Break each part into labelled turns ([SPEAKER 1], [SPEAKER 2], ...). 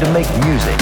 [SPEAKER 1] going to make music.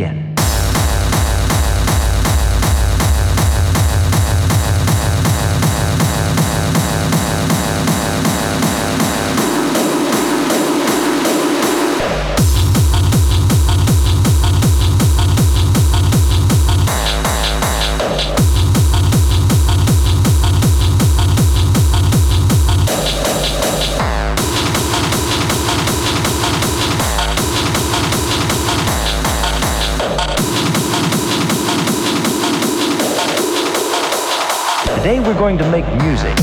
[SPEAKER 1] Yeah. Going to make music.